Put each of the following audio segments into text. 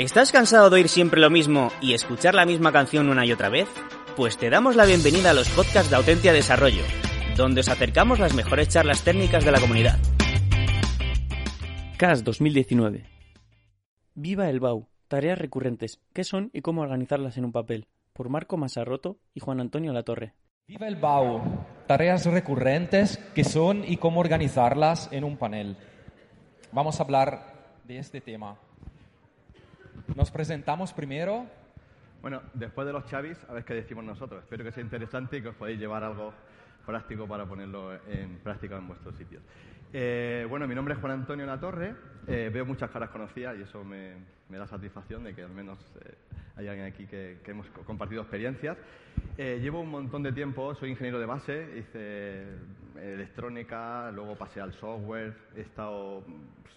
¿Estás cansado de oír siempre lo mismo y escuchar la misma canción una y otra vez? Pues te damos la bienvenida a los podcasts de Autentia Desarrollo, donde os acercamos las mejores charlas técnicas de la comunidad. CAS 2019. Viva el BAU. Tareas recurrentes. ¿Qué son y cómo organizarlas en un papel? Por Marco Masarroto y Juan Antonio Latorre. Viva el BAU. Tareas recurrentes. ¿Qué son y cómo organizarlas en un panel? Vamos a hablar de este tema. Nos presentamos primero. Bueno, después de los chavis, a ver qué decimos nosotros. Espero que sea interesante y que os podáis llevar algo práctico para ponerlo en práctica en vuestros sitios. Eh, bueno, mi nombre es Juan Antonio Latorre. Eh, veo muchas caras conocidas y eso me, da satisfacción de que al menos eh, hay alguien aquí que, hemos compartido experiencias. llevo un montón de tiempo, soy ingeniero de base, hice electrónica, luego pasé al software, he estado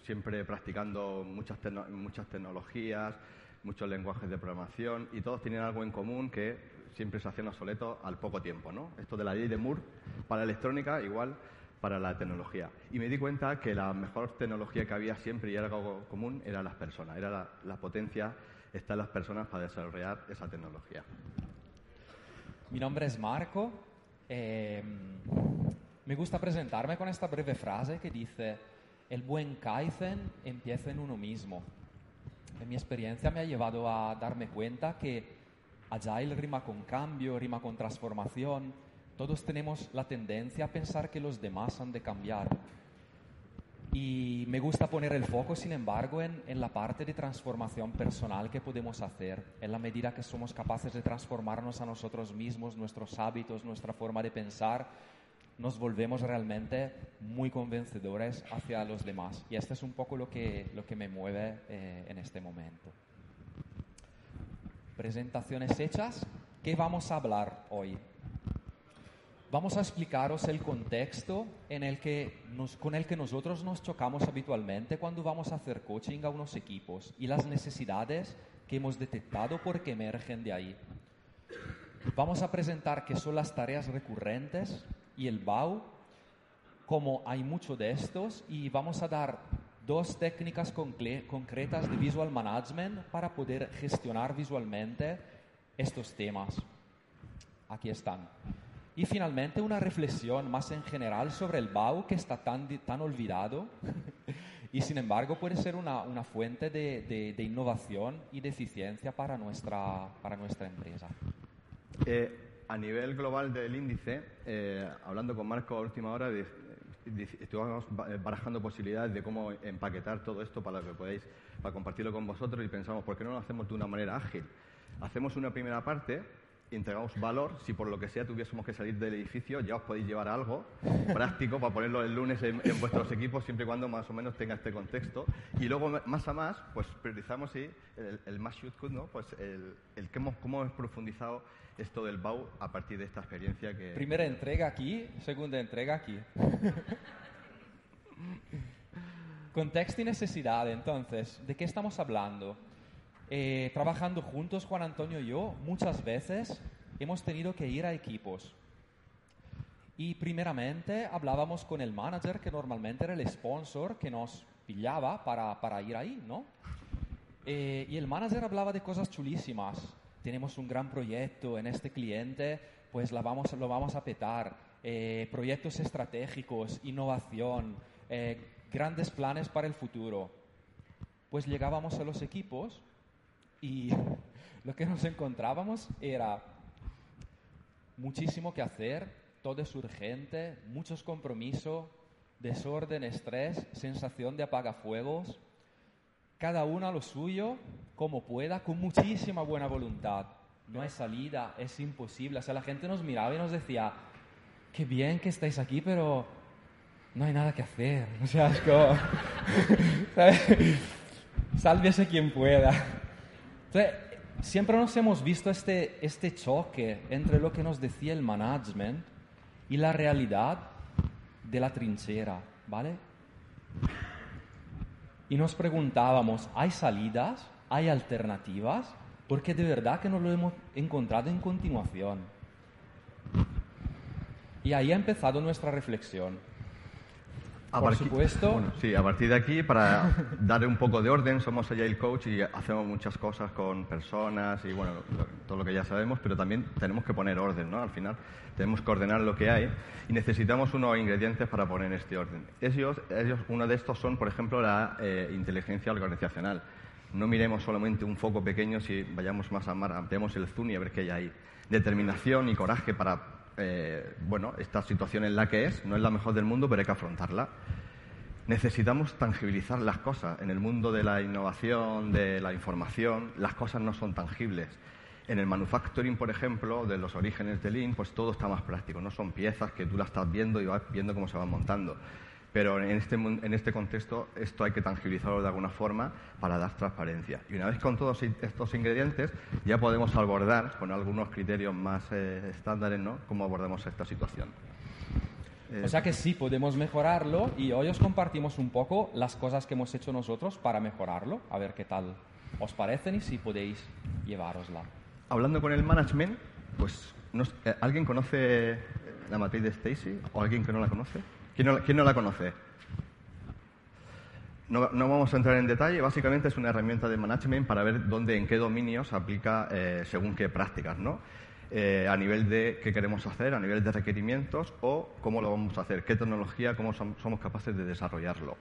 siempre practicando muchas, muchas tecnologías, muchos lenguajes de programación y todos tienen algo en común que siempre se hacían obsoletos al poco tiempo. ¿no? Esto de la ley de Moore para electrónica, igual para la tecnología. Y me di cuenta que la mejor tecnología que había siempre y era algo común era las personas, era la, potencia está en las personas para desarrollar esa tecnología. Mi nombre es Marco. Eh, me gusta presentarme con esta breve frase que dice, el buen Kaizen empieza en uno mismo. En mi experiencia me ha llevado a darme cuenta que Agile rima con cambio, rima con transformación. Todos tenemos la tendencia a pensar que los demás han de cambiar. Y me gusta poner el foco, sin embargo, en, en, la parte de transformación personal que podemos hacer, en la medida que somos capaces de transformarnos a nosotros mismos, nuestros hábitos, nuestra forma de pensar, nos volvemos realmente muy convencedores hacia los demás. Y esto es un poco lo que, lo que me mueve eh, en este momento. Presentaciones hechas. ¿Qué vamos a hablar hoy? Vamos a explicaros el contexto en el que con el que nosotros nos chocamos habitualmente cuando vamos a hacer coaching a unos equipos y las necesidades que hemos detectado porque emergen de ahí. Vamos a presentar qué son las tareas recurrentes, y el BAU, como hay mucho de estos, y vamos a dar dos técnicas concretas de visual management para poder gestionar visualmente estos temas. Aquí están. Y finalmente una reflexión más en general sobre el BAU que está tan, tan olvidado y sin embargo puede ser una, una fuente de, de, de, innovación y de eficiencia para nuestra, para nuestra empresa. Eh, a nivel global del índice, eh, hablando con Marco a última hora, estuvimos barajando posibilidades de cómo empaquetar todo esto para que podáis para compartirlo con vosotros y pensamos, ¿por qué no lo hacemos de una manera ágil? Hacemos una primera parte entregamos valor. Si por lo que sea tuviésemos que salir del edificio, ya os podéis llevar algo práctico para ponerlo el lunes en, vuestros equipos, siempre y cuando más o menos tenga este contexto. Y luego, más a más, pues priorizamos el, el más ¿no? Pues el, el cómo, cómo hemos profundizado esto del BAU a partir de esta experiencia que... Primera entrega aquí, segunda entrega aquí. Contexto y necesidad, entonces, ¿de qué estamos hablando? Eh, trabajando juntos, Juan Antonio y yo, muchas veces hemos tenido que ir a equipos. Y primeramente hablábamos con el manager, que normalmente era el sponsor que nos pillaba para, para ir ahí, ¿no? Eh, y el manager hablaba de cosas chulísimas. Tenemos un gran proyecto en este cliente, pues la vamos, lo vamos a petar. Eh, proyectos estratégicos, innovación, grandes planes para el futuro. Pues llegábamos a los equipos y lo que nos encontrábamos era muchísimo que hacer, todo es urgente, muchos compromisos, desorden, estrés, sensación de apagafuegos, cada uno a lo suyo, como pueda, con muchísima buena voluntad. No hay salida, es imposible. O sea, la gente nos miraba y nos decía, qué bien que estáis aquí, pero no hay nada que hacer. O sea, es como... Sálvese quien pueda. Entonces, siempre nos hemos visto este, este choque entre lo que nos decía el management y la realidad de la trinchera, ¿vale? Y nos preguntábamos, ¿hay salidas? ¿Hay alternativas? Porque de verdad que no lo hemos encontrado en continuación. Y ahí ha empezado nuestra reflexión. A Por partir- supuesto. bueno, sí, a partir de aquí, para darle un poco de orden, somos Agile Coach y hacemos muchas cosas con personas y bueno, lo- todo lo que ya sabemos, pero también tenemos que poner orden, ¿no? Al final tenemos que ordenar lo que hay y necesitamos unos ingredientes para poner este orden. Ellos, ellos uno de estos son, por ejemplo, la eh, inteligencia organizacional. No miremos solamente un foco pequeño, si vayamos más a mar, ampliemos el zoom y a ver qué hay ahí. Determinación y coraje para eh, bueno, esta situación en la que es, no es la mejor del mundo, pero hay que afrontarla. Necesitamos tangibilizar las cosas. En el mundo de la innovación, de la información, las cosas no son tangibles. En el manufacturing, por ejemplo, de los orígenes de Lean, pues todo está más práctico. No son piezas que tú las estás viendo y vas viendo cómo se van montando. Pero en este, en este contexto esto hay que tangibilizarlo de alguna forma para dar transparencia. Y una vez con todos estos ingredientes ya podemos abordar con algunos criterios más eh, estándares ¿no? cómo abordamos esta situación. O sea que sí, podemos mejorarlo y hoy os compartimos un poco las cosas que hemos hecho nosotros para mejorarlo, a ver qué tal os parecen y si podéis llevárosla. Hablando con el management, pues ¿alguien conoce la matriz de Stacy o alguien que no la conoce? ¿Quién no, quién no la conoce? No, no vamos a entrar en detalle, básicamente es una herramienta de management para ver dónde, en qué dominios aplica eh, según qué prácticas, ¿no? Eh, a nivel de qué queremos hacer, a nivel de requerimientos o cómo lo vamos a hacer, qué tecnología, cómo som- somos capaces de desarrollarlo.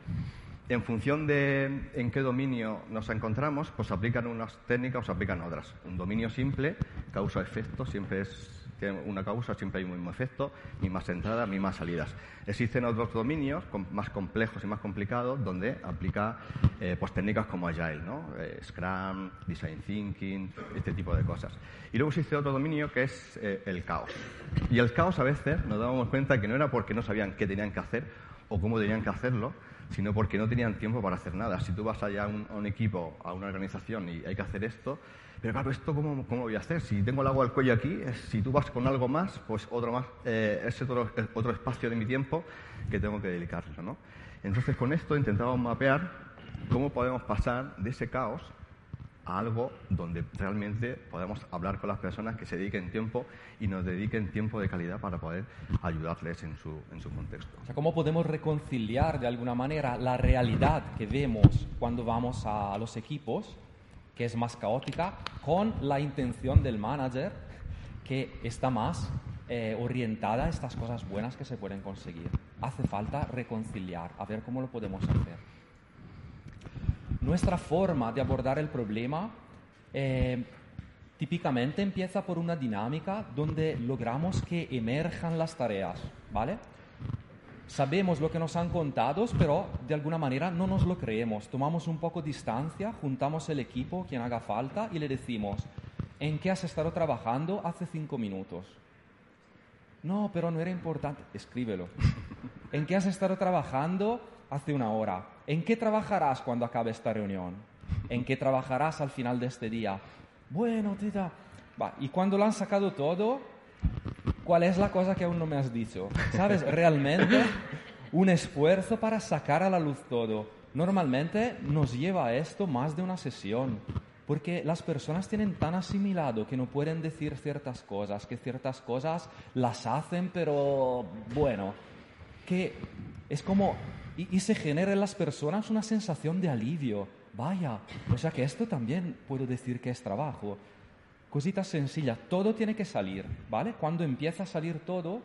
En función de en qué dominio nos encontramos, pues aplican unas técnicas o se aplican otras. Un dominio simple, causa-efecto, siempre es tiene una causa, siempre hay un mismo efecto, mismas entradas, mismas salidas. Existen otros dominios más complejos y más complicados donde aplica eh, pues técnicas como Agile. Eh, Scrum, Design Thinking, este tipo de cosas. Y luego existe otro dominio que es eh, el caos. Y el caos a veces nos dábamos cuenta que no era porque no sabían qué tenían que hacer o cómo tenían que hacerlo, sino porque no tenían tiempo para hacer nada. Si tú vas allá a a un equipo, a una organización y hay que hacer esto, pero claro, ¿esto cómo, cómo voy a hacer? Si tengo el agua al cuello aquí, si tú vas con algo más, pues otro más, eh, es otro, otro espacio de mi tiempo que tengo que dedicarlo, ¿no? Entonces, con esto intentamos mapear cómo podemos pasar de ese caos a algo donde realmente podamos hablar con las personas que se dediquen tiempo y nos dediquen tiempo de calidad para poder ayudarles en su, en su contexto. O sea, cómo podemos reconciliar de alguna manera la realidad que vemos cuando vamos a los equipos, es más caótica, con la intención del manager, que está más eh, orientada a estas cosas buenas que se pueden conseguir. Hace falta reconciliar, a ver cómo lo podemos hacer. Nuestra forma de abordar el problema eh, típicamente empieza por una dinámica donde logramos que emerjan las tareas, ¿vale? Sabemos lo que nos han contado, pero de alguna manera no nos lo creemos. Tomamos un poco distancia, juntamos el equipo, quien haga falta, y le decimos, ¿en qué has estado trabajando hace cinco minutos? No, pero no era importante. Escríbelo. ¿En qué has estado trabajando hace una hora? ¿En qué trabajarás cuando acabe esta reunión? ¿En qué trabajarás al final de este día? Bueno, tita. Va, y cuando lo han sacado todo, ¿cuál es la cosa que aún no me has dicho? ¿Sabes? Realmente un esfuerzo para sacar a la luz todo. Normalmente nos lleva a esto más de una sesión. Porque las personas tienen tan asimilado que no pueden decir ciertas cosas, que ciertas cosas las hacen, pero bueno, que es como, y, y se genera en las personas una sensación de alivio. Vaya, o sea que esto también puedo decir que es trabajo. Cositas sencillas, todo tiene que salir, ¿vale? Cuando empieza a salir todo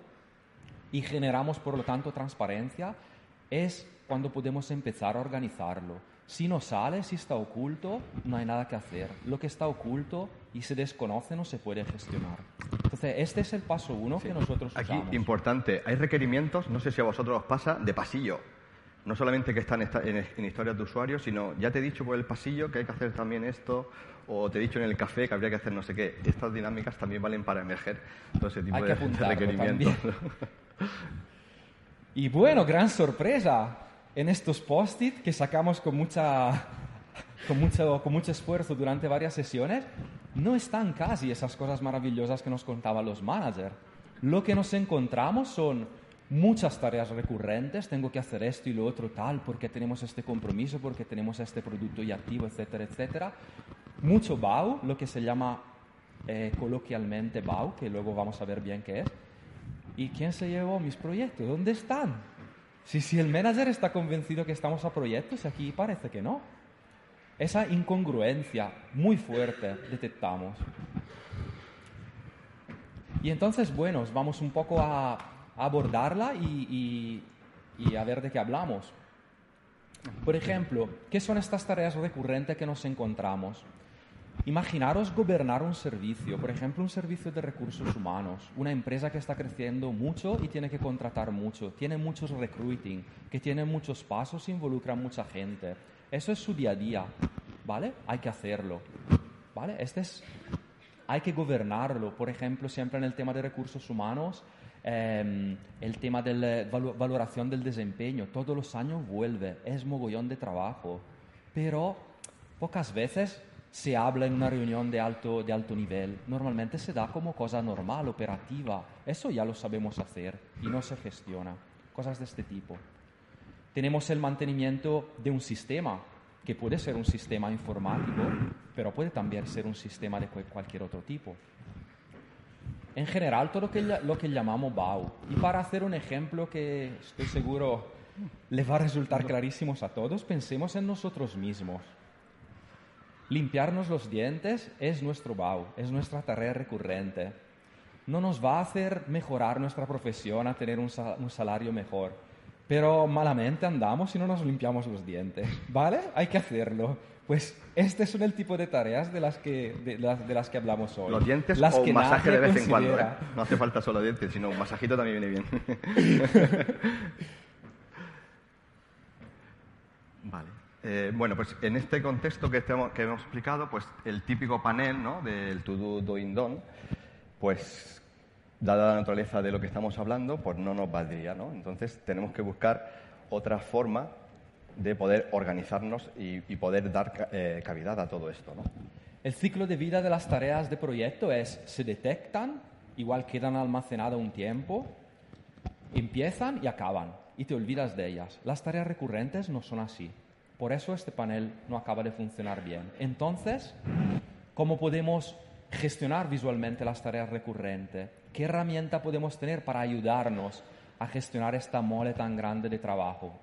y generamos por lo tanto transparencia, es cuando podemos empezar a organizarlo. Si no sale, si está oculto, no hay nada que hacer. Lo que está oculto y se desconoce no se puede gestionar. Entonces, este es el paso uno que nosotros Aquí, usamos. importante, hay requerimientos, no sé si a vosotros os pasa, de pasillo. No solamente que están en, historias de usuarios, sino ya te he dicho por el pasillo que hay que hacer también esto, o te he dicho en el café que habría que hacer no sé qué. Estas dinámicas también valen para emerger todo ese tipo Hay que de, de requerimientos. Y bueno, gran sorpresa en estos post-it que sacamos con mucha con mucho, con mucho esfuerzo durante varias sesiones, no están casi esas cosas maravillosas que nos contaban los managers. Lo que nos encontramos son muchas tareas recurrentes, tengo que hacer esto y lo otro tal, porque tenemos este compromiso, porque tenemos este producto y activo, etcétera, etcétera. Mucho BAU, lo que se llama eh, coloquialmente BAU, que luego vamos a ver bien qué es. ¿Y quién se llevó mis proyectos? ¿Dónde están? Si, si el manager está convencido que estamos a proyectos, aquí parece que no. Esa incongruencia muy fuerte detectamos. Y entonces, bueno, vamos un poco a, abordarla y, y, a ver de qué hablamos. Por ejemplo, ¿qué son estas tareas recurrentes que nos encontramos? Imaginaros gobernar un servicio, por ejemplo, un servicio de recursos humanos, una empresa que está creciendo mucho y tiene que contratar mucho, tiene muchos recruiting, que tiene muchos pasos, involucra a mucha gente. Eso es su día a día, ¿vale? Hay que hacerlo, ¿vale? Este es, hay que gobernarlo, por ejemplo, siempre en el tema de recursos humanos, em, el tema de la valoración del desempeño, todos los años vuelve, es mogollón de trabajo, pero pocas veces se habla en una reunión de alto, de alto nivel, normalmente se da como cosa normal, operativa. Eso ya lo sabemos hacer y no se gestiona. Cosas de este tipo. Tenemos el mantenimiento de un sistema, que puede ser un sistema informático, pero puede también ser un sistema de cualquier otro tipo. En general, todo lo que, lo que llamamos BAU. Y para hacer un ejemplo que estoy seguro le va a resultar clarísimo a todos, pensemos en nosotros mismos. Limpiarnos los dientes es nuestro BAU, es nuestra tarea recurrente. No nos va a hacer mejorar nuestra profesión, a tener un, salario mejor. Pero malamente andamos si no nos limpiamos los dientes. ¿Vale? Hay que hacerlo. Pues este son el tipo de tareas de las que, de, las, que hablamos hoy. Los dientes las o un masaje de vez en cuando. ¿eh? No hace falta solo dientes, sino un masajito también viene bien. vale. Eh, bueno, pues en este contexto que, que, hemos explicado, pues el típico panel ¿no? del to do, doing, done, pues dada la naturaleza de lo que estamos hablando, pues no nos valdría, ¿no? Entonces tenemos que buscar otra forma de poder organizarnos y, poder dar eh, cavidad a todo esto. El ciclo de vida de las tareas de proyecto es, se detectan, igual quedan almacenadas un tiempo, empiezan y acaban, y te olvidas de ellas. Las tareas recurrentes no son así. Por eso este panel no acaba de funcionar bien. Entonces, ¿cómo podemos gestionar visualmente las tareas recurrentes? ¿Qué herramienta podemos tener para ayudarnos a gestionar esta mole tan grande de trabajo?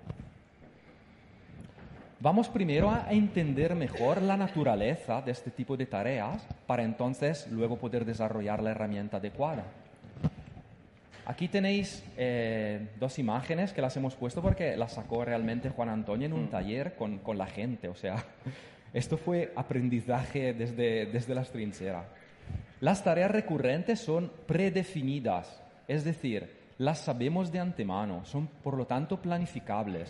Vamos primero a entender mejor la naturaleza de este tipo de tareas para entonces luego poder desarrollar la herramienta adecuada. Aquí tenéis eh, dos imágenes que las hemos puesto porque las sacó realmente Juan Antonio en un mm. taller con, con, la gente. O sea, esto fue aprendizaje desde, desde las trincheras. Las tareas recurrentes son predefinidas, es decir, las sabemos de antemano, son por lo tanto planificables.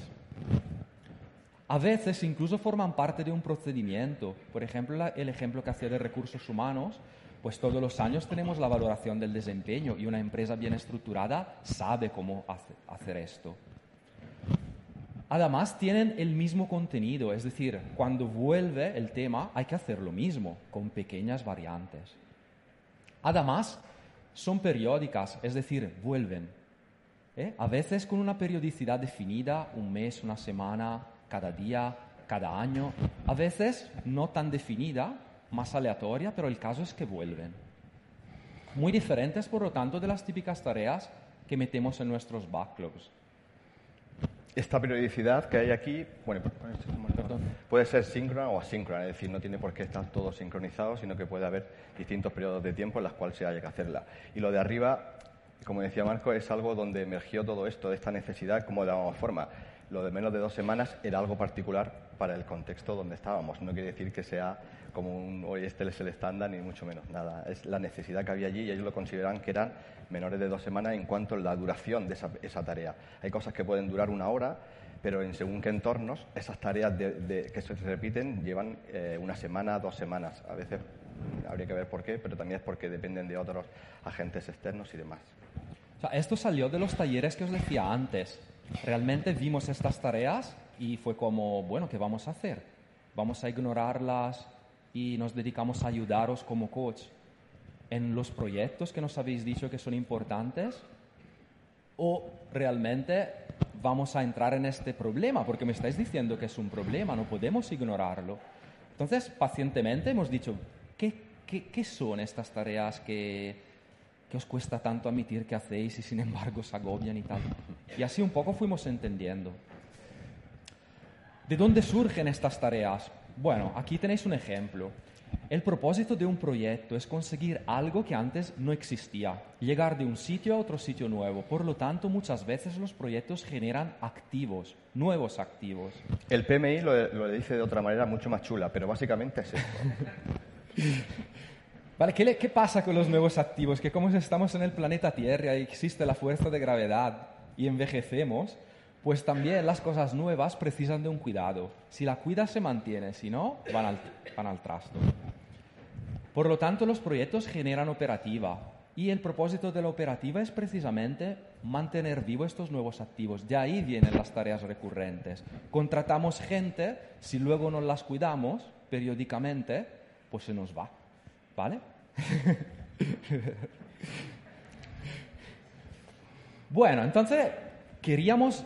A veces incluso forman parte de un procedimiento. Por ejemplo, el ejemplo que hacía de recursos humanos, pues todos los años tenemos la valoración del desempeño y una empresa bien estructurada sabe cómo hacer esto. Además, tienen el mismo contenido, es decir, cuando vuelve el tema hay que hacer lo mismo, con pequeñas variantes. Además, son periódicas, es decir, vuelven. ¿eh? A veces con una periodicidad definida, un mes, una semana, cada día, cada año. A veces no tan definida, más aleatoria, pero el caso es que vuelven. Muy diferentes, por lo tanto, de las típicas tareas que metemos en nuestros backlogs. Esta periodicidad que hay aquí, bueno, puede ser síncrona o asíncrona, es decir, no tiene por qué estar todo sincronizado, sino que puede haber distintos periodos de tiempo en los cuales se haya que hacerla. Y lo de arriba, como decía Marco, es algo donde emergió todo esto, de esta necesidad, como de alguna forma. Lo de menos de dos semanas era algo particular para el contexto donde estábamos. No quiere decir que sea como un, hoy este es el estándar, ni mucho menos nada. Es la necesidad que había allí y ellos lo consideran que eran menores de dos semanas en cuanto a la duración de esa, tarea. Hay cosas que pueden durar una hora, pero en según qué entornos, esas tareas que se repiten llevan eh, una semana, dos semanas. A veces habría que ver por qué, pero también es porque dependen de otros agentes externos y demás. Esto salió de los talleres que os decía antes. Realmente vimos estas tareas y fue como, bueno, ¿qué vamos a hacer? vamos a ignorarlas y nos dedicamos a ayudaros como coach en los proyectos que nos habéis dicho que son importantes? ¿O realmente vamos a entrar en este problema? Porque me estáis diciendo que es un problema, no podemos ignorarlo. Entonces, pacientemente hemos dicho, ¿qué, qué, son estas tareas que, que os cuesta tanto admitir que hacéis y sin embargo os agobian y tal? Y así un poco fuimos entendiendo. ¿De dónde surgen estas tareas? Bueno, aquí tenéis un ejemplo. El propósito de un proyecto es conseguir algo que antes no existía, llegar de un sitio a otro sitio nuevo. Por lo tanto, muchas veces los proyectos generan activos, nuevos activos. El PMI lo, dice de otra manera mucho más chula, pero básicamente es esto. vale, ¿qué, ¿qué pasa con los nuevos activos? Que como estamos en el planeta Tierra y existe la fuerza de gravedad y envejecemos, pues también las cosas nuevas precisan de un cuidado. Si la cuida se mantiene, si no, van al, van trasto. Por lo tanto, los proyectos generan operativa y el propósito de la operativa es precisamente mantener vivo estos nuevos activos. De ahí vienen las tareas recurrentes. Contratamos gente, si luego no las cuidamos periódicamente, pues se nos va. ¿Vale? bueno, entonces queríamos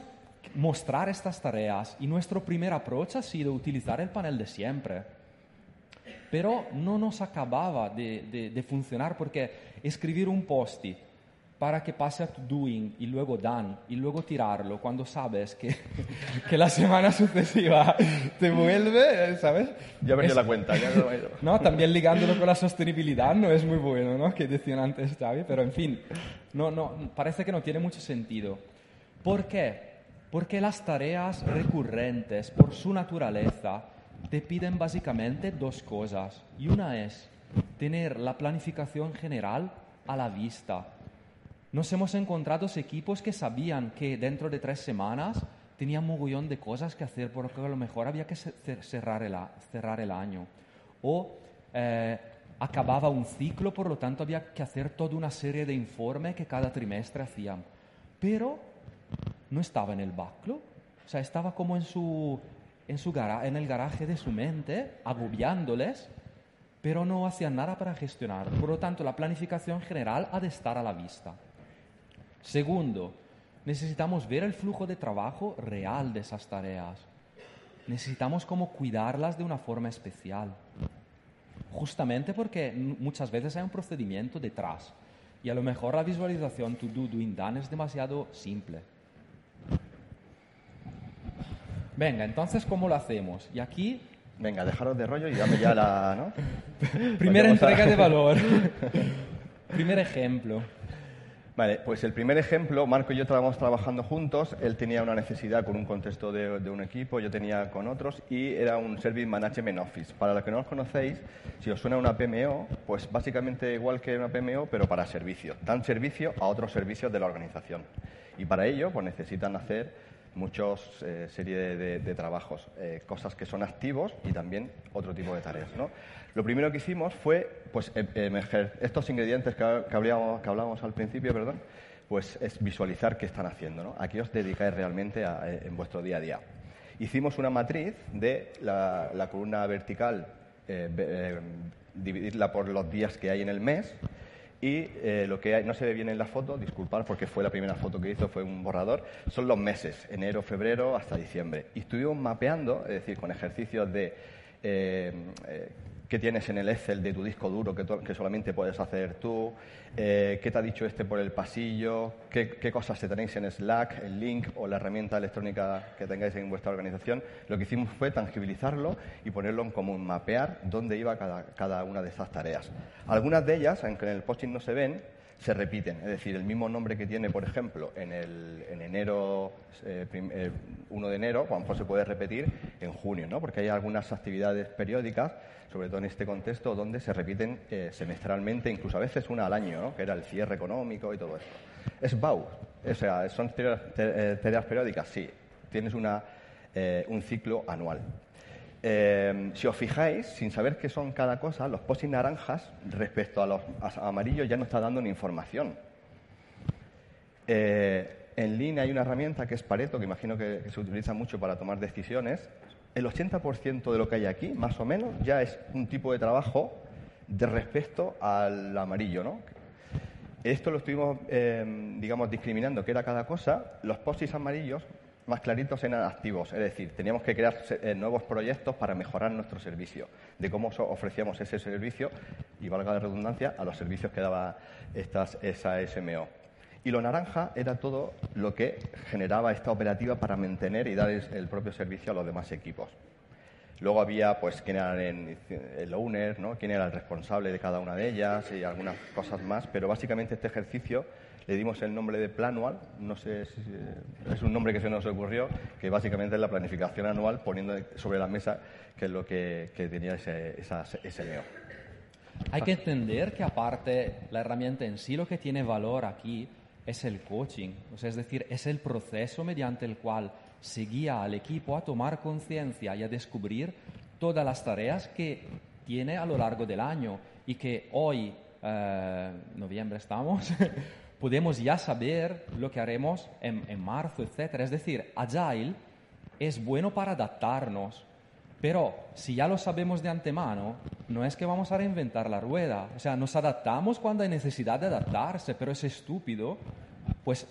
mostrar estas tareas y nuestro primer approach ha sido utilizar el panel de siempre. Pero no nos acababa de, funcionar porque escribir un post-it para que pase a tu doing y luego done y luego tirarlo cuando sabes que, que la semana sucesiva te vuelve, ¿sabes? Ya me la cuenta, ya no, no, También ligándolo con la sostenibilidad no es muy bueno, ¿no? Que decían antes Xavi, pero en fin, no, no, parece que no tiene mucho sentido. ¿Por qué? Porque las tareas recurrentes, por su naturaleza, te piden básicamente dos cosas. Y una es tener la planificación general a la vista. Nos hemos encontrado equipos que sabían que dentro de tres semanas tenían mogollón de cosas que hacer porque a lo mejor había que cerrar el, cerrar el año. O eh, acababa un ciclo, por lo tanto había que hacer toda una serie de informes que cada trimestre hacían. Pero no estaba en el backlog, o sea, estaba como en, su, en, su en el garaje de su mente, agobiándoles, pero no hacían nada para gestionar. Por lo tanto, la planificación general ha de estar a la vista. Segundo, necesitamos ver el flujo de trabajo real de esas tareas. Necesitamos como cuidarlas de una forma especial. Justamente porque muchas veces hay un procedimiento detrás. Y a lo mejor la visualización to do, doing, done es demasiado simple. Venga, entonces, ¿cómo lo hacemos? Y aquí... Venga, dejaros de rollo y dame ya la... ¿no? Primera entrega de valor. Primer ejemplo. Vale, pues el primer ejemplo, Marco y yo estábamos trabajando juntos, él tenía una necesidad con un contexto de, un equipo, yo tenía con otros, y era un Service Management Office. Para los que no os conocéis, si os suena una PMO, pues básicamente igual que una PMO, pero para servicio. Dan servicio a otros servicios de la organización. Y para ello, pues necesitan hacer muchos eh, serie de, trabajos, eh, cosas que son activos y también otro tipo de tareas. ¿no? Lo primero que hicimos fue pues, em, emerger estos ingredientes que, hablábamos, al principio, perdón, pues es visualizar qué están haciendo. ¿no? A qué os dedicáis realmente eh, en vuestro día a día. Hicimos una matriz de la, la columna vertical, dividirla por los días que hay en el mes y eh, lo que no se ve bien en la foto, disculpad porque fue la primera foto que hizo, fue un borrador, son los meses, enero, febrero hasta diciembre. Y estuvimos mapeando, es decir, con ejercicios de eh, eh, qué tienes en el Excel de tu disco duro que, solamente puedes hacer tú, eh, qué te ha dicho este por el pasillo, qué, cosas te tenéis en Slack, el link o la herramienta electrónica que tengáis en vuestra organización. Lo que hicimos fue tangibilizarlo y ponerlo en común, mapear dónde iba cada, una de esas tareas. Algunas de ellas, aunque en el posting no se ven, se repiten. Es decir, el mismo nombre que tiene, por ejemplo, en, el, en enero, 1 eh, eh, de enero, a lo mejor se puede repetir en junio, ¿no? porque hay algunas actividades periódicas sobre todo en este contexto donde se repiten eh, semestralmente, incluso a veces una al año, ¿no? que era el cierre económico y todo esto. Es BAU, o sea, son eh, tareas periódicas, sí, tienes una, eh, un ciclo anual. si os fijáis, sin saber qué son cada cosa, los post naranjas respecto a los amarillos ya no está dando ni información. en línea hay una herramienta que es Pareto, que imagino que, se utiliza mucho para tomar decisiones, el 80% de lo que hay aquí, más o menos, ya es un tipo de trabajo de respecto al amarillo, ¿no? Esto lo estuvimos, eh, digamos, discriminando, que era cada cosa. Los postis amarillos más claritos eran activos, es decir, teníamos que crear eh, nuevos proyectos para mejorar nuestro servicio, de cómo ofrecíamos ese servicio, y valga la redundancia, a los servicios que daba estas, esa SMO. Y lo naranja era todo lo que generaba esta operativa para mantener y dar el propio servicio a los demás equipos. Luego había, pues, quién era el, owner, ¿no? quién era el responsable de cada una de ellas y algunas cosas más, pero básicamente este ejercicio le dimos el nombre de Planual, no sé si es un nombre que se nos ocurrió, que básicamente es la planificación anual poniendo sobre la mesa qué es lo que, tenía ese, esa, ese neo. Hay que entender que aparte la herramienta en sí lo que tiene valor aquí es el coaching, o sea, es decir, es el proceso mediante el cual se guía al equipo a tomar conciencia y a descubrir todas las tareas que tiene a lo largo del año y que hoy, eh, noviembre estamos, podemos ya saber lo que haremos en, marzo, etc. Es decir, Agile es bueno para adaptarnos, pero si ya lo sabemos de antemano, no es que vamos a reinventar la rueda. O sea, nos adaptamos cuando hay necesidad de adaptarse, pero es estúpido, pues,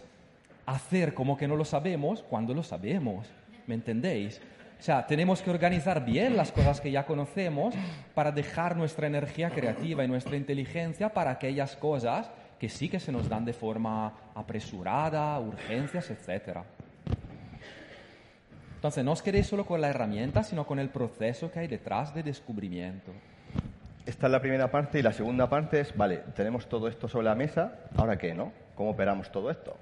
hacer como que no lo sabemos cuando lo sabemos. ¿Me entendéis? O sea, tenemos que organizar bien las cosas que ya conocemos para dejar nuestra energía creativa y nuestra inteligencia para aquellas cosas que sí que se nos dan de forma apresurada, urgencias, etc. Entonces, no os quedéis solo con la herramienta, sino con el proceso que hay detrás de descubrimiento. Esta es la primera parte y la segunda parte es, vale, tenemos todo esto sobre la mesa, ¿ahora qué, no? ¿Cómo operamos todo esto?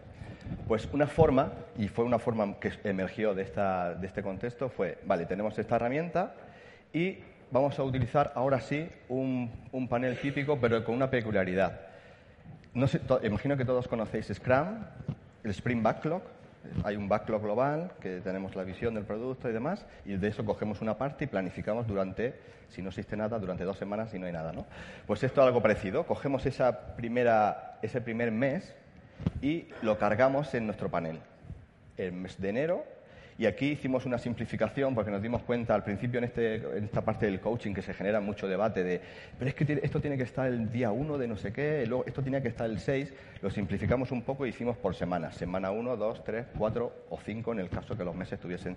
Pues una forma, y fue una forma que emergió de, esta, de este contexto, fue, vale, tenemos esta herramienta y vamos a utilizar ahora sí un, un panel típico, pero con una peculiaridad no sé, imagino que todos conocéis Scrum, el Sprint Backlog. Hay un backlog global que tenemos la visión del producto y demás, y de eso cogemos una parte y planificamos durante, si no existe nada, durante dos semanas y no hay nada, ¿no? Pues esto es algo parecido. Cogemos esa primera, ese primer mes y lo cargamos en nuestro panel. El mes de enero y aquí hicimos una simplificación porque nos dimos cuenta al principio en, este, esta parte del coaching que se genera mucho debate de, pero es que esto tiene que estar el día 1 de no sé qué, luego esto tiene que estar el 6, lo simplificamos un poco y hicimos por semana, semana 1, 2, 3, 4 o 5 en el caso que los meses tuviesen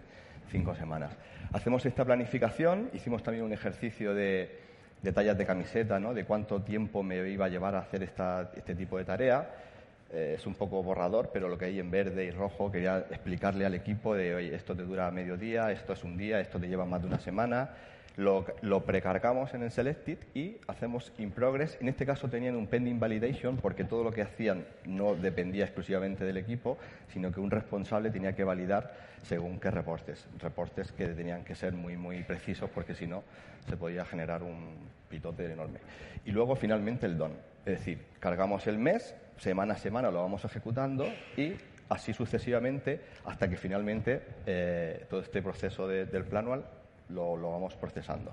5 semanas. Hacemos esta planificación, hicimos también un ejercicio de, de tallas de camiseta, ¿no? de cuánto tiempo me iba a llevar a hacer esta, este tipo de tarea eh, es un poco borrador, pero lo que hay en verde y rojo quería explicarle al equipo de, oye, esto te dura medio día, esto es un día, esto te lleva más de una semana. Lo, lo, precargamos en el Selected y hacemos in progress. En este caso tenían un pending validation porque todo lo que hacían no dependía exclusivamente del equipo, sino que un responsable tenía que validar según qué reportes. Reportes que tenían que ser muy, muy precisos porque si no se podía generar un pitote enorme. Y luego finalmente el DON. Es decir, cargamos el mes, semana a semana lo vamos ejecutando y así sucesivamente hasta que finalmente eh, todo este proceso del planual lo, lo, vamos procesando.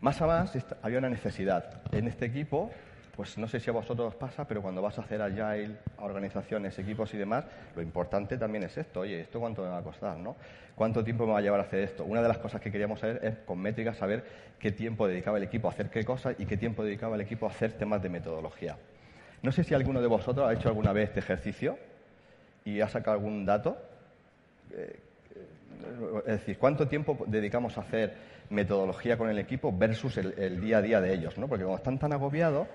Más a más, había una necesidad. En este equipo pues no sé si a vosotros os pasa, pero cuando vas a hacer agile organizaciones, equipos y demás, lo importante también es esto. Oye, ¿esto cuánto me va a costar? ¿no? ¿Cuánto tiempo me va a llevar a hacer esto? Una de las cosas que queríamos saber es, con métricas, saber qué tiempo dedicaba el equipo a hacer qué cosas y qué tiempo dedicaba el equipo a hacer temas de metodología. No sé si alguno de vosotros ha hecho alguna vez este ejercicio y ha sacado algún dato. Eh, es decir, ¿cuánto tiempo dedicamos a hacer metodología con el equipo versus el, día a día de ellos? ¿no? Porque como están tan agobiados,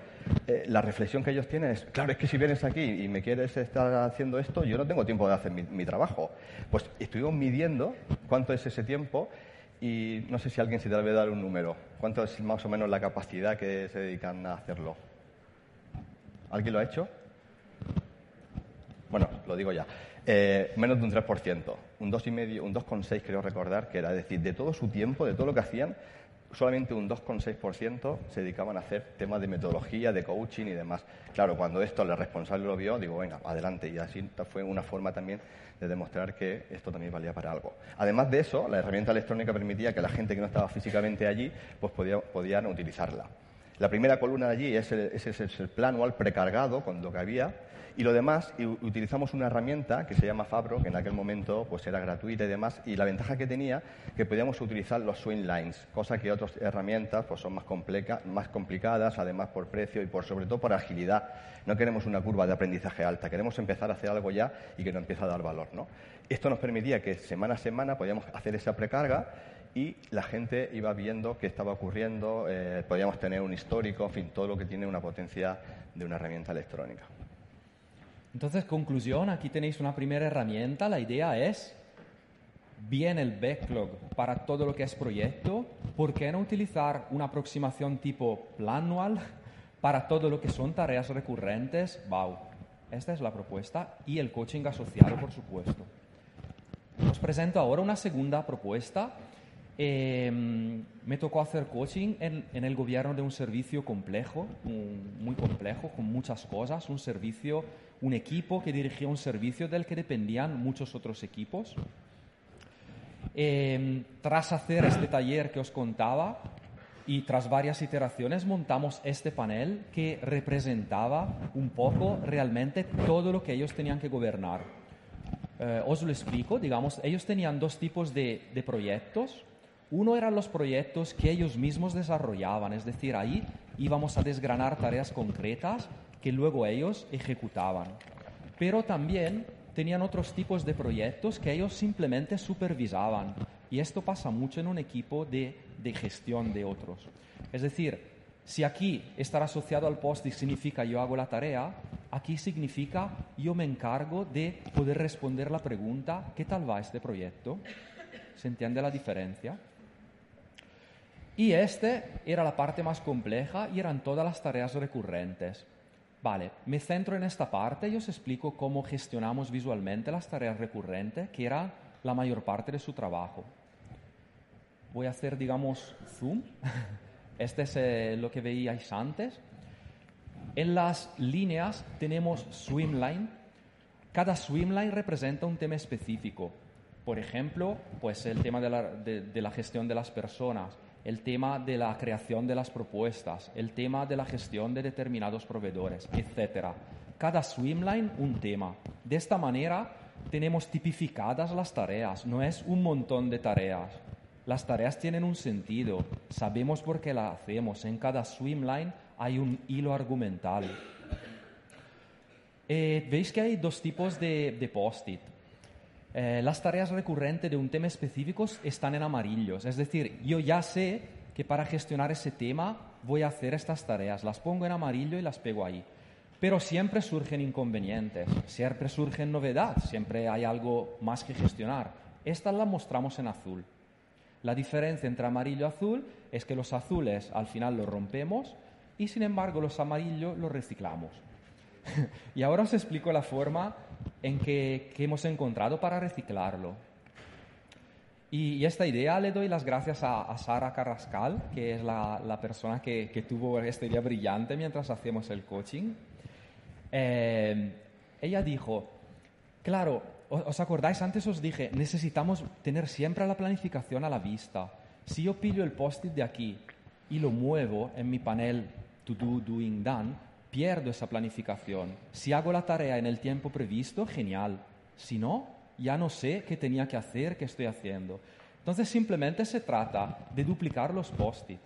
eh, la reflexión que ellos tienen es, claro, es que si vienes aquí y me quieres estar haciendo esto, yo no tengo tiempo de hacer mi, trabajo. Pues estuvimos midiendo cuánto es ese tiempo y no sé si alguien se debe dar un número. ¿Cuánto es más o menos la capacidad que se dedican a hacerlo? ¿Alguien lo ha hecho? Bueno, lo digo ya. Eh, menos de un 3%, un 2,5, un 2,6 creo recordar que era, es decir, de todo su tiempo, de todo lo que hacían, solamente un 2,6% se dedicaban a hacer temas de metodología, de coaching y demás. Claro, cuando esto el responsable lo vio, digo, venga, adelante. Y así fue una forma también de demostrar que esto también valía para algo. Además de eso, la herramienta electrónica permitía que la gente que no estaba físicamente allí, pues podía, podían utilizarla. La primera columna de allí es el, es el, precargado con lo que había Y lo demás, utilizamos una herramienta que se llama Fabro, que en aquel momento pues era gratuita y demás, y la ventaja que tenía que podíamos utilizar los swing lines, cosa que otras herramientas pues son más, más complicadas, además por precio y por sobre todo por agilidad. No queremos una curva de aprendizaje alta, queremos empezar a hacer algo ya y que nos empiece a dar valor. ¿no? Esto nos permitía que semana a semana podíamos hacer esa precarga y la gente iba viendo qué estaba ocurriendo, eh, podíamos tener un histórico, en fin, todo lo que tiene una potencia de una herramienta electrónica. Entonces, conclusión, aquí tenéis una primera herramienta. La idea es, bien el backlog para todo lo que es proyecto, ¿por qué no utilizar una aproximación tipo planual para todo lo que son tareas recurrentes? Wow, esta es la propuesta y el coaching asociado, por supuesto. Os presento ahora una segunda propuesta. Em, me tocó hacer coaching en, el gobierno de un servicio complejo, muy complejo, con muchas cosas, un servicio un equipo que dirigía un servicio del que dependían muchos otros equipos. Em, tras hacer este taller que os contaba y tras varias iteraciones montamos este panel que representaba un poco realmente todo lo que ellos tenían que gobernar. Eh, os lo explico, digamos, ellos tenían dos tipos de, de proyectos. Uno eran los proyectos que ellos mismos desarrollaban, es decir, ahí íbamos a desgranar tareas concretas que luego ellos ejecutaban. Pero también tenían otros tipos de proyectos que ellos simplemente supervisaban. Y esto pasa mucho en un equipo de, gestión de otros. Es decir, si aquí estar asociado al post significa yo hago la tarea, aquí significa yo me encargo de poder responder la pregunta, ¿qué tal va este proyecto? ¿Se entiende la diferencia? Y este era la parte más compleja y eran todas las tareas recurrentes. Vale, me centro en esta parte y os explico cómo gestionamos visualmente las tareas recurrentes, que era la mayor parte de su trabajo. Voy a hacer, digamos, zoom. Este es eh, lo que veíais antes. En las líneas tenemos swimline. Cada swimline representa un tema específico. Por ejemplo, pues el tema de la gestión de las personas, el tema de la creación de las propuestas, el tema de la gestión de determinados proveedores, etc. Cada swimline un tema. De esta manera tenemos tipificadas las tareas, no es un montón de tareas. Las tareas tienen un sentido, sabemos por qué las hacemos. En cada swimline hay un hilo argumental. Eh, Veis que hay dos tipos de, de post-it. Eh, las tareas recurrentes de un tema específico están en amarillos. Es decir, yo ya sé que para gestionar ese tema voy a hacer estas tareas. Las pongo en amarillo y las pego ahí. Pero siempre surgen inconvenientes, siempre surgen novedades, siempre hay algo más que gestionar. Estas las mostramos en azul. La diferencia entre amarillo y azul es que los azules al final los rompemos y sin embargo los amarillos los reciclamos. y ahora os explico la forma en que, hemos encontrado para reciclarlo. Y, esta idea le doy las gracias a, Sara Carrascal, que es la, persona que, tuvo esta idea brillante mientras hacíamos el coaching. Eh, ella dijo, claro, ¿os acordáis? Antes os dije, necesitamos tener siempre la planificación a la vista. Si yo pillo el post-it de aquí y lo muevo en mi panel To Do, Doing, Done, pierdo esa planificación. Si hago la tarea en el tiempo previsto, genial. Si no, ya no sé qué tenía que hacer, qué estoy haciendo. Entonces simplemente se trata de duplicar los post-it.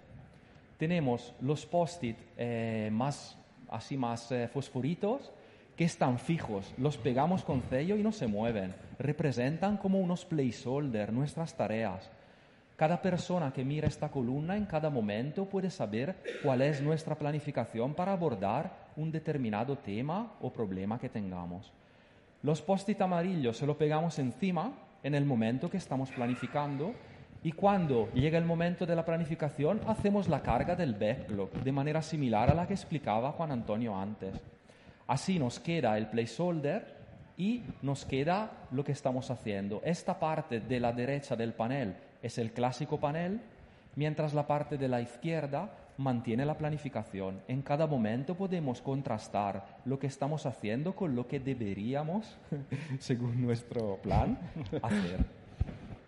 Tenemos los post-it eh, más, así más eh, fosforitos que están fijos, los pegamos con sello y no se mueven. Representan como unos placeholder nuestras tareas. Cada persona que mira esta columna en cada momento puede saber cuál es nuestra planificación para abordar un determinado tema o problema que tengamos. Los post-it amarillos se lo pegamos encima en el momento que estamos planificando y cuando llega el momento de la planificación hacemos la carga del backlog de manera similar a la que explicaba Juan Antonio antes. Así nos queda el placeholder y nos queda lo que estamos haciendo. Esta parte de la derecha del panel es el clásico panel, mientras la parte de la izquierda mantiene la planificación. En cada momento podemos contrastar lo que estamos haciendo con lo que deberíamos, según nuestro plan, hacer.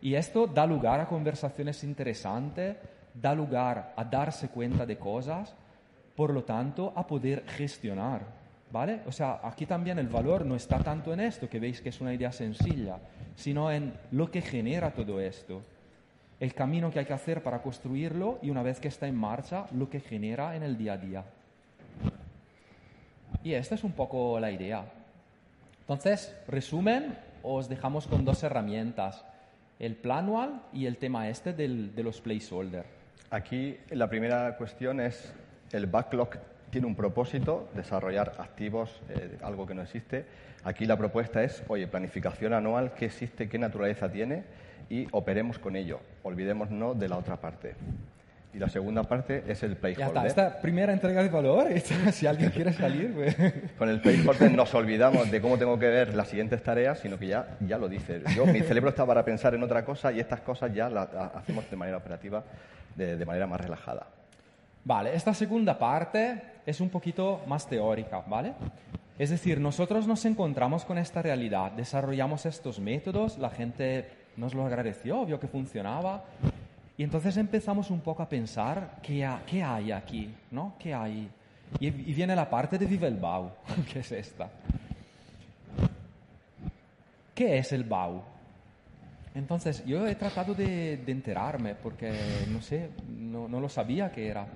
Y esto da lugar a conversaciones interesantes, da lugar a darse cuenta de cosas, por lo tanto, a poder gestionar ¿vale? O sea, aquí también el valor no está tanto en esto, que veis que es una idea sencilla, sino en lo que genera todo esto, el camino que hay que hacer para construirlo y una vez que está en marcha, lo que genera en el día a día. Y esta es un poco la idea. Entonces, resumen, os dejamos con dos herramientas, el planual y el tema este del, de los placeholder. Aquí la primera cuestión es el backlog tiene un propósito, desarrollar activos, eh, algo que no existe. Aquí la propuesta es, oye, planificación anual, qué existe, qué naturaleza tiene y operemos con ello. Olvidémonos de la otra parte. Y la segunda parte es el placeholder. Ya está, esta primera entrega de valor, si alguien quiere salir. Pues. Con el placeholder nos olvidamos de cómo tengo que ver las siguientes tareas, sino que ya, ya lo dice. Yo, mi cerebro está para pensar en otra cosa y estas cosas ya las hacemos de manera operativa, de, de manera más relajada. Vale, esta segunda parte es un poquito más teórica, ¿vale? Es decir, nosotros nos encontramos con esta realidad, desarrollamos estos métodos, la gente nos lo agradeció, vio que funcionaba, y entonces empezamos un poco a pensar qué, qué hay aquí, ¿no? ¿Qué hay? Y, viene la parte de Vive el Bau, que es esta. ¿Qué es el Bau? Entonces, yo he tratado de, enterarme porque, no sé, no, no, lo sabía qué era.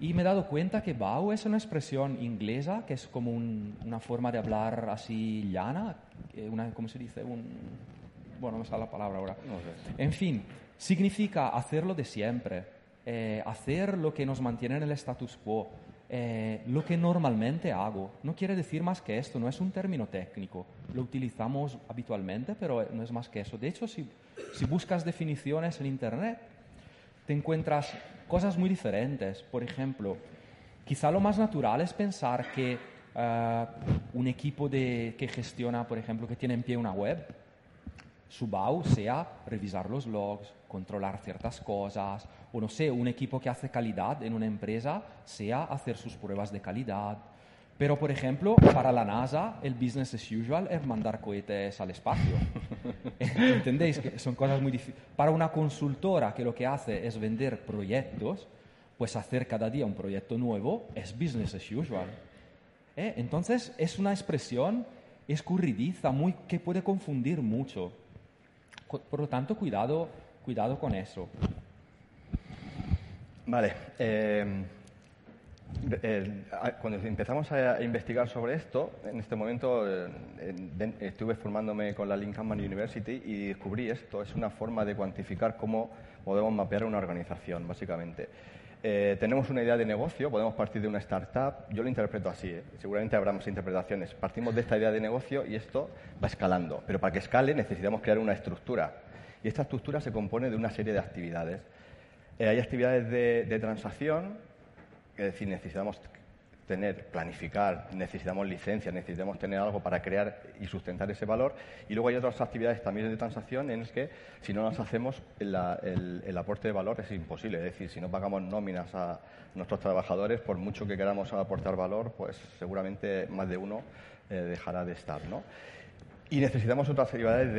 Y me he dado cuenta que Bau es una expresión inglesa, que es como una forma de hablar así llana, una, ¿cómo se dice? Un, bueno, no me sale la palabra ahora. En fin, significa hacerlo de siempre, eh, hacer lo que nos mantiene en el status quo, eh, lo que normalmente hago. No quiere decir más que esto, no es un término técnico. Lo utilizamos habitualmente, pero no es más que eso. De hecho, si, si buscas definiciones en Internet, te encuentras cosas muy diferentes. Por ejemplo, quizá lo más natural es pensar que eh, un equipo de, que gestiona, por ejemplo, que tiene en pie una web, su BAU sea revisar los logs, controlar ciertas cosas, o no sé, un equipo que hace calidad en una empresa sea hacer sus pruebas de calidad. Pero, por ejemplo, para la NASA, el business as usual es mandar cohetes al espacio. ¿Entendéis? Que son cosas muy difíciles. Para una consultora que lo que hace es vender proyectos, pues hacer cada día un proyecto nuevo es business as usual. ¿Eh? Entonces, es una expresión escurridiza, muy, que puede confundir mucho. Por lo tanto, cuidado, cuidado con eso. Vale. Eh, cuando empezamos a investigar sobre esto, en este momento eh, estuve formándome con la Lincoln University y descubrí esto. Es una forma de cuantificar cómo podemos mapear una organización, básicamente. Eh, tenemos una idea de negocio, podemos partir de una startup, yo lo interpreto así, seguramente habrá más interpretaciones. Partimos de esta idea de negocio y esto va escalando, pero para que escale necesitamos crear una estructura y esta estructura se compone de una serie de actividades. Eh, hay actividades de, transacción, es decir, necesitamos tener, planificar, necesitamos licencias, necesitamos tener algo para crear y sustentar ese valor. Y luego hay otras actividades también de transacción en las que, si no las hacemos, el, aporte de valor es imposible. Es decir, si no pagamos nóminas a nuestros trabajadores, por mucho que queramos aportar valor, pues seguramente más de uno eh, dejará de estar. ¿no? Y necesitamos otras actividades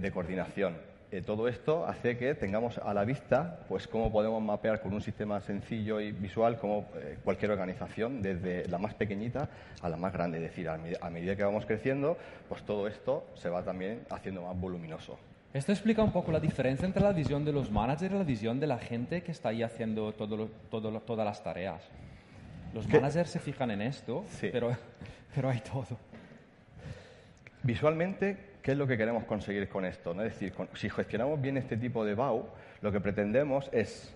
de coordinación eh, todo esto hace que tengamos a la vista pues cómo podemos mapear con un sistema sencillo y visual como eh, cualquier organización, desde la más pequeñita a la más grande. Es decir, a, medida que vamos creciendo, pues todo esto se va también haciendo más voluminoso. Esto explica un poco la diferencia entre la visión de los managers y la visión de la gente que está ahí haciendo todo todas las tareas. Los managers se fijan en esto, pero, pero hay todo. Visualmente ¿Qué es lo que queremos conseguir con esto? ¿no? Es decir, si gestionamos bien este tipo de BAU, lo que pretendemos es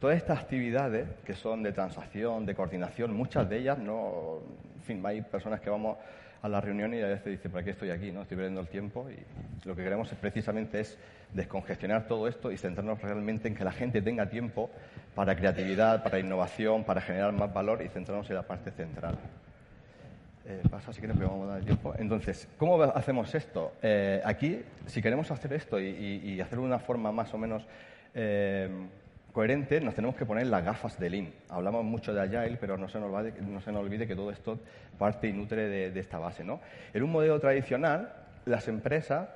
todas estas actividades que son de transacción, de coordinación, muchas de ellas no, en fin, hay personas que vamos a la reunión y a veces dicen, ¿para qué estoy aquí? ¿no? Estoy perdiendo el tiempo y lo que queremos es, precisamente es descongestionar todo esto y centrarnos realmente en que la gente tenga tiempo para creatividad, para innovación, para generar más valor y centrarnos en la parte central. Eh, pasa si quieres, pero vamos a dar tiempo. Entonces, ¿cómo hacemos esto? Eh, aquí, si queremos hacer esto y, hacerlo de una forma más o menos eh, coherente, nos tenemos que poner las gafas de Lean. Hablamos mucho de Agile, pero no se nos, no se nos olvide que todo esto parte y nutre de, esta base. ¿no? En un modelo tradicional, las empresas,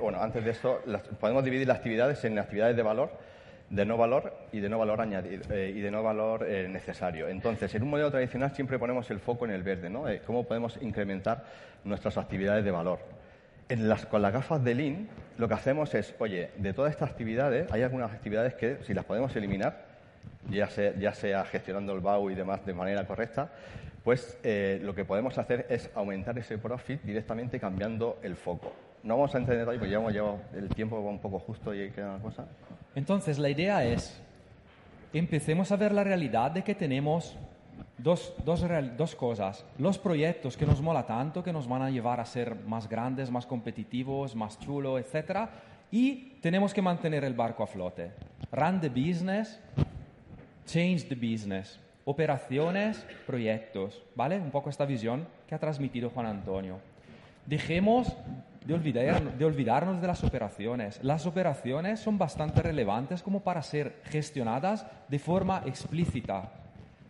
bueno, antes de esto, podemos dividir las actividades en actividades de valor de no valor y de no valor añadido eh, y de no valor eh, necesario. Entonces, en un modelo tradicional siempre ponemos el foco en el verde, ¿no? Eh, cómo podemos incrementar nuestras actividades de valor. En las, con las gafas de Lean, lo que hacemos es, oye, de todas estas actividades, hay algunas actividades que, si las podemos eliminar, ya sea, ya sea gestionando el BAU y demás de manera correcta, pues lo que podemos hacer es aumentar ese profit directamente cambiando el foco. No vamos a entender hoy, porque ya hemos llevado el tiempo un poco justo y queda una cosa. Entonces, la idea es, empecemos a ver la realidad de que tenemos dos, dos, dos, cosas. Los proyectos que nos mola tanto, que nos van a llevar a ser más grandes, más competitivos, más chulo, etc. Y tenemos que mantener el barco a flote. Run the business, change the business. Operaciones, proyectos. ¿Vale? Un poco esta visión que ha transmitido Juan Antonio. Dejemos de, olvidar, de olvidarnos de las operaciones. Las operaciones son bastante relevantes como para ser gestionadas de forma explícita.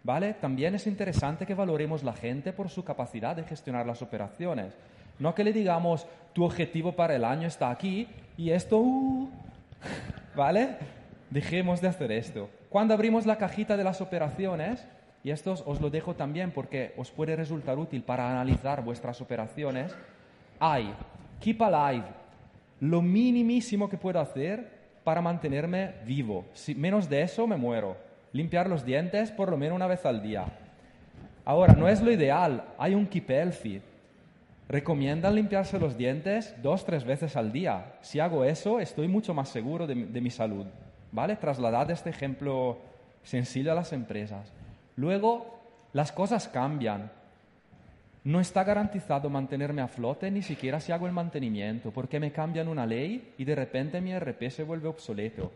¿Vale? También es interesante que valoremos la gente por su capacidad de gestionar las operaciones. No que le digamos, tu objetivo para el año está aquí y esto, uh, ¿vale? Dejemos de hacer esto. Cuando abrimos la cajita de las operaciones, y esto os lo dejo también porque os puede resultar útil para analizar vuestras operaciones, hay Keep alive. Lo minimísimo que puedo hacer para mantenerme vivo. Si menos de eso me muero. Limpiar los dientes por lo menos una vez al día. Ahora, no es lo ideal. Hay un keep healthy. Recomiendan limpiarse los dientes dos, tres veces al día. Si hago eso, estoy mucho más seguro de, de mi salud. ¿Vale? Trasladad este ejemplo sencillo a las empresas. Luego, las cosas cambian. No está garantizado mantenerme a flote ni siquiera si hago el mantenimiento, porque me cambian una ley y de repente mi RP se vuelve obsoleto.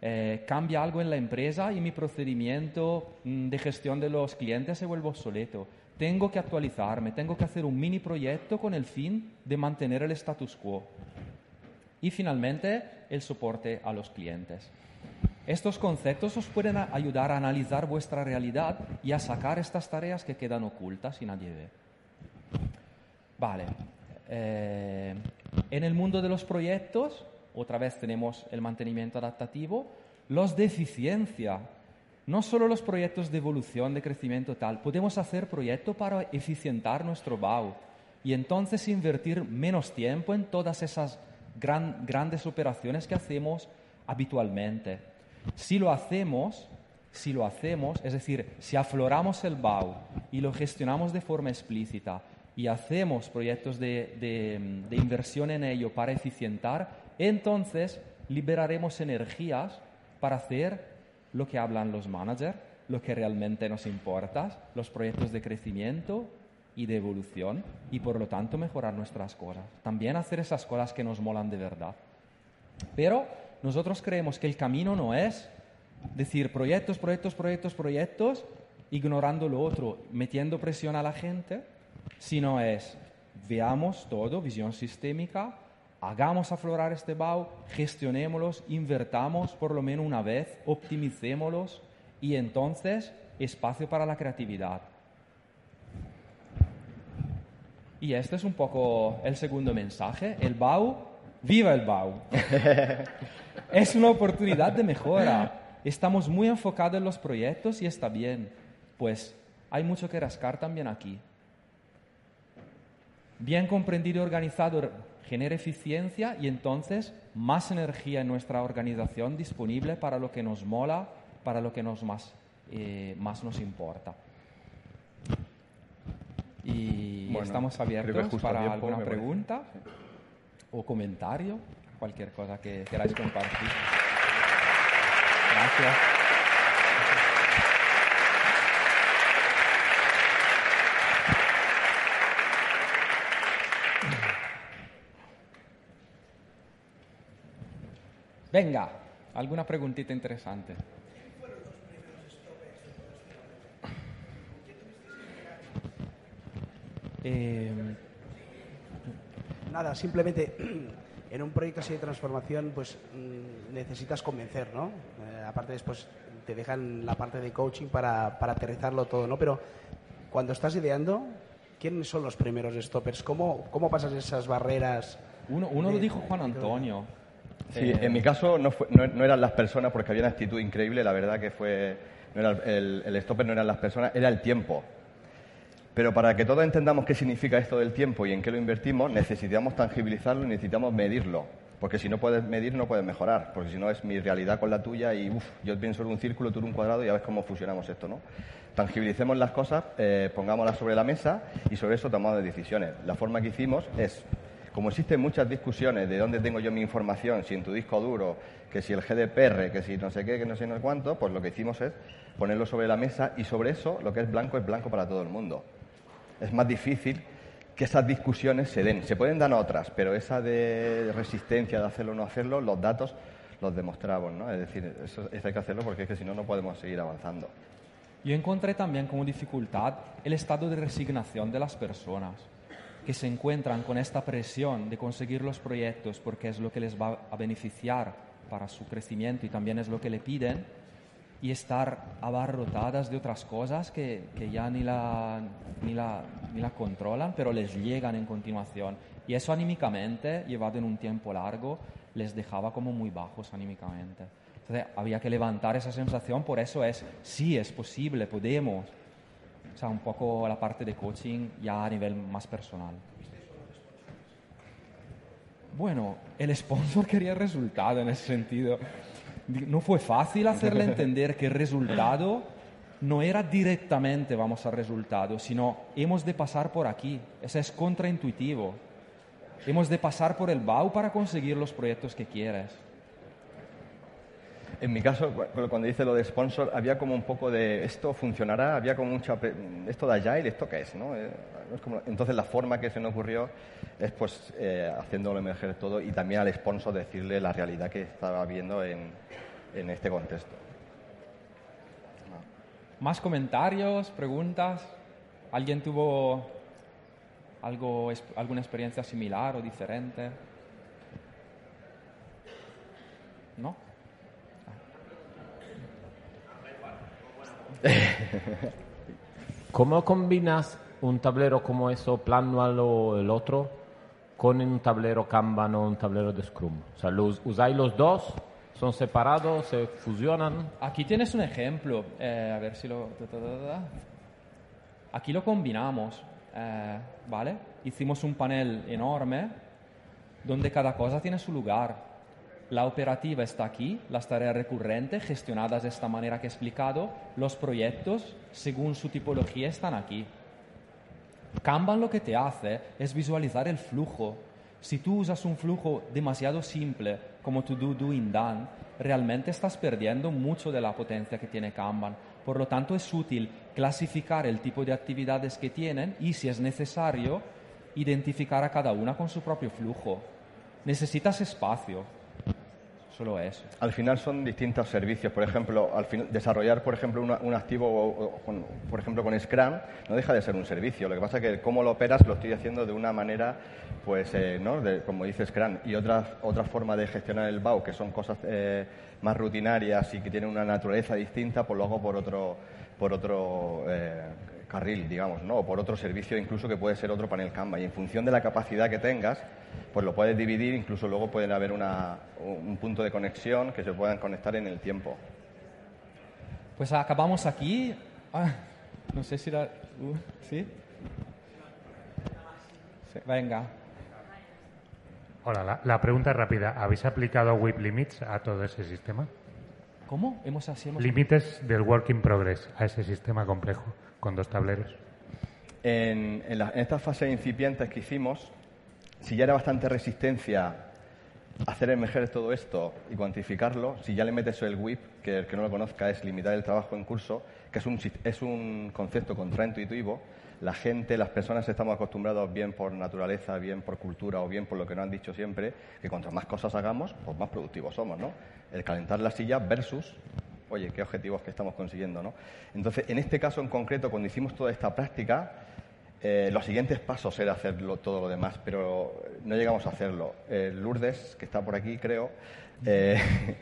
Eh, cambia algo en la empresa y mi procedimiento mm, de gestión de los clientes se vuelve obsoleto. Tengo que actualizarme, tengo que hacer un mini proyecto con el fin de mantener el status quo. Y finalmente, el soporte a los clientes. Estos conceptos os pueden ayudar a analizar vuestra realidad y a sacar estas tareas que quedan ocultas y nadie ve. Vale. Eh, en el mundo de los proyectos, otra vez tenemos el mantenimiento adaptativo, los de eficiencia. No solo los proyectos de evolución, de crecimiento tal, podemos hacer proyectos para eficientar nuestro BAU y entonces invertir menos tiempo en todas esas grandes operaciones que hacemos habitualmente. Si lo hacemos, si lo hacemos, es decir, si afloramos el BAU y lo gestionamos de forma explícita, y hacemos proyectos de, inversión en ello para eficientar, entonces liberaremos energías para hacer lo que hablan los managers, lo que realmente nos importa, los proyectos de crecimiento y de evolución y por lo tanto mejorar nuestras cosas. También hacer esas cosas que nos molan de verdad. Pero nosotros creemos que el camino no es decir proyectos, proyectos, proyectos, proyectos, ignorando lo otro, metiendo presión a la gente sino es veamos todo, visión sistémica, hagamos aflorar este BAU, gestionémoslos, invertamos por lo menos una vez, optimicémoslos y entonces espacio para la creatividad. Y este es un poco el segundo mensaje. El BAU, viva el BAU. es una oportunidad de mejora. Estamos muy enfocados en los proyectos y está bien. Pues hay mucho que rascar también aquí. Bien comprendido y organizado genera eficiencia y entonces más energía en nuestra organización disponible para lo que nos mola, para lo que nos más, eh, más nos importa. Y estamos abiertos para alguna pregunta o comentario, cualquier cosa que queráis compartir. Gracias. Venga, alguna preguntita interesante. Eh, Nada, simplemente en un proyecto así de transformación, pues mm, necesitas convencer, ¿no? Eh, aparte después te dejan la parte de coaching para, para, aterrizarlo todo, ¿no? Pero cuando estás ideando, ¿quiénes son los primeros stoppers? ¿Cómo, cómo pasas esas barreras? Uno, uno lo dijo Juan Antonio Sí, Eh, en mi caso no, fue- no, no eran las personas porque había una actitud increíble, la verdad que fue, no era el, el stopper no eran las personas, era el tiempo. Pero para que todos entendamos qué significa esto del tiempo y en qué lo invertimos, necesitamos tangibilizarlo y necesitamos medirlo. Porque si no puedes medir, no puedes mejorar. Porque si no, es mi realidad con la tuya y uff, yo pienso en un círculo, tú en un cuadrado y ya ves cómo fusionamos esto, ¿no? Tangibilicemos las cosas, eh, pongámoslas sobre la mesa y sobre eso tomamos decisiones. La forma que hicimos es, como existen muchas discusiones de dónde tengo yo mi información, si en tu disco duro, que si el GDPR, que si no sé qué, que no sé no cuánto, pues lo que hicimos es ponerlo sobre la mesa y sobre eso lo que es blanco es blanco para todo el mundo es más difícil que esas discusiones se den. Se pueden dar otras, pero esa de resistencia de hacerlo o no hacerlo, los datos los demostramos, ¿no? Es decir, eso, eso hay que hacerlo porque es que si no, no podemos seguir avanzando. Yo encontré también como dificultad el estado de resignación de las personas que se encuentran con esta presión de conseguir los proyectos porque es lo que les va a beneficiar para su crecimiento y también es lo que le piden y estar abarrotadas de otras cosas que, que ya ni la, ni, la, ni la controlan, pero les llegan en continuación. Y eso anímicamente, llevado en un tiempo largo, les dejaba como muy bajos anímicamente. Entonces había que levantar esa sensación, por eso es, sí, es posible, podemos. O sea, un poco la parte de coaching ya a nivel más personal. Bueno, el sponsor quería resultado en ese sentido. No fue fácil hacerle entender que el resultado no era directamente vamos al resultado, sino hemos de pasar por aquí. Eso es contraintuitivo. Hemos de pasar por el BAU para conseguir los proyectos que quieres. En mi caso, cu- cuando dice lo de sponsor, había como un poco de esto funcionará, había como mucha esto de Agile, esto qué es, ¿no? Eh, entonces la forma que se me ocurrió es pues eh, haciéndolo emerger todo y también al sponsor decirle la realidad que estaba viendo en, en este contexto. ¿Más comentarios, preguntas? ¿Alguien tuvo algo, alguna experiencia similar o diferente? ¿No? ¿Cómo combinas un tablero como eso, Planual o el otro, con un tablero Kanban o un tablero de Scrum? O sea, ¿los, ¿usáis los dos? ¿Son separados? ¿Se fusionan? Aquí tienes un ejemplo. eh, a ver si lo... Aquí lo combinamos, eh, ¿vale? Hicimos un panel enorme donde cada cosa tiene su lugar. La operativa está aquí, las tareas recurrentes gestionadas de esta manera que he explicado, los proyectos, según su tipología, están aquí. Kanban lo que te hace es visualizar el flujo. Si tú usas un flujo demasiado simple como tu do, doing, done, realmente estás perdiendo mucho de la potencia que tiene Kanban. Por lo tanto, es útil clasificar el tipo de actividades que tienen y, si es necesario, identificar a cada una con su propio flujo. Necesitas espacio. Solo eso. Al final son distintos servicios. Por ejemplo, al desarrollar, por ejemplo, un activo, o- con- por ejemplo, con Scrum, no deja de ser un servicio. Lo que pasa es que cómo lo operas lo estoy haciendo de una manera, pues, eh, ¿no? Como dice Scrum. Y otra, otra forma de gestionar el BAU, que son cosas eh, más rutinarias y que tienen una naturaleza distinta, pues lo hago por otro, por otro eh, carril, digamos, ¿no? O por otro servicio, incluso que puede ser otro panel Canva. Y en función de la capacidad que tengas, pues lo puedes dividir, incluso luego pueden haber una, un punto de conexión que se puedan conectar en el tiempo. Pues acabamos aquí. Ah, no sé si la... uh, ¿Sí? Sí, Venga. Hola, la, la pregunta es rápida. ¿Habéis aplicado WIP Limits a todo ese sistema? ¿Cómo? Hemos así hemos... Límites del Work in Progress a ese sistema complejo con dos tableros. En, en la- en estas fases incipientes que hicimos, si ya era bastante resistencia hacer emerger todo esto y cuantificarlo, si ya le metes el WIP, que el que no lo conozca es limitar el trabajo en curso, que es un, es un concepto contraintuitivo, la gente, las personas estamos acostumbrados bien por naturaleza, bien por cultura o bien por lo que nos han dicho siempre, que cuanto más cosas hagamos, pues más productivos somos, ¿no? El calentar la silla versus oye, qué objetivos que estamos consiguiendo, ¿no? Entonces, en este caso en concreto, cuando hicimos toda esta práctica, eh, los siguientes pasos era hacerlo todo lo demás, pero no llegamos a hacerlo. Eh, Lourdes, que está por aquí, creo, eh,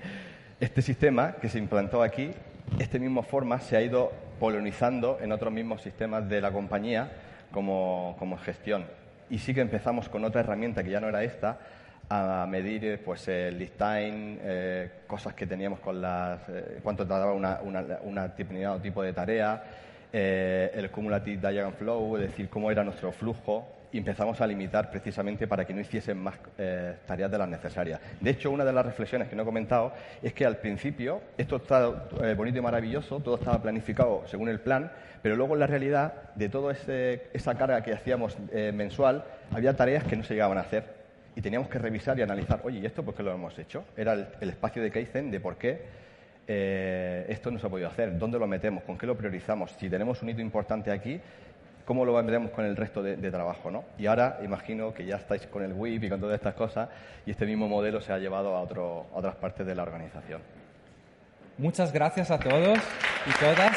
este sistema que se implantó aquí, este mismo forma se ha ido polonizando en otros mismos sistemas de la compañía como, como gestión. Y sí que empezamos con otra herramienta que ya no era esta, a medir eh, pues el list time, eh, cosas que teníamos con las, eh, cuánto tardaba una, una, una determinado tipo de tarea, eh, el cumulative diagram flow, es decir, cómo era nuestro flujo y empezamos a limitar precisamente para que no hiciesen más eh, tareas de las necesarias. De hecho, una de las reflexiones que no he comentado es que al principio esto estaba eh, bonito y maravilloso, todo estaba planificado según el plan, pero luego en la realidad de toda esa carga que hacíamos eh, mensual, había tareas que no se llegaban a hacer y teníamos que revisar y analizar, oye, ¿y esto por qué lo hemos hecho? Era el, el espacio de Kaizen de por qué eh, esto no se ha podido hacer, dónde lo metemos, con qué lo priorizamos, si tenemos un hito importante aquí, cómo lo vendremos con el resto de, de, trabajo, ¿no? Y ahora imagino que ya estáis con el WIP y con todas estas cosas y este mismo modelo se ha llevado a, otro, a otras partes de la organización. Muchas gracias a todos y todas.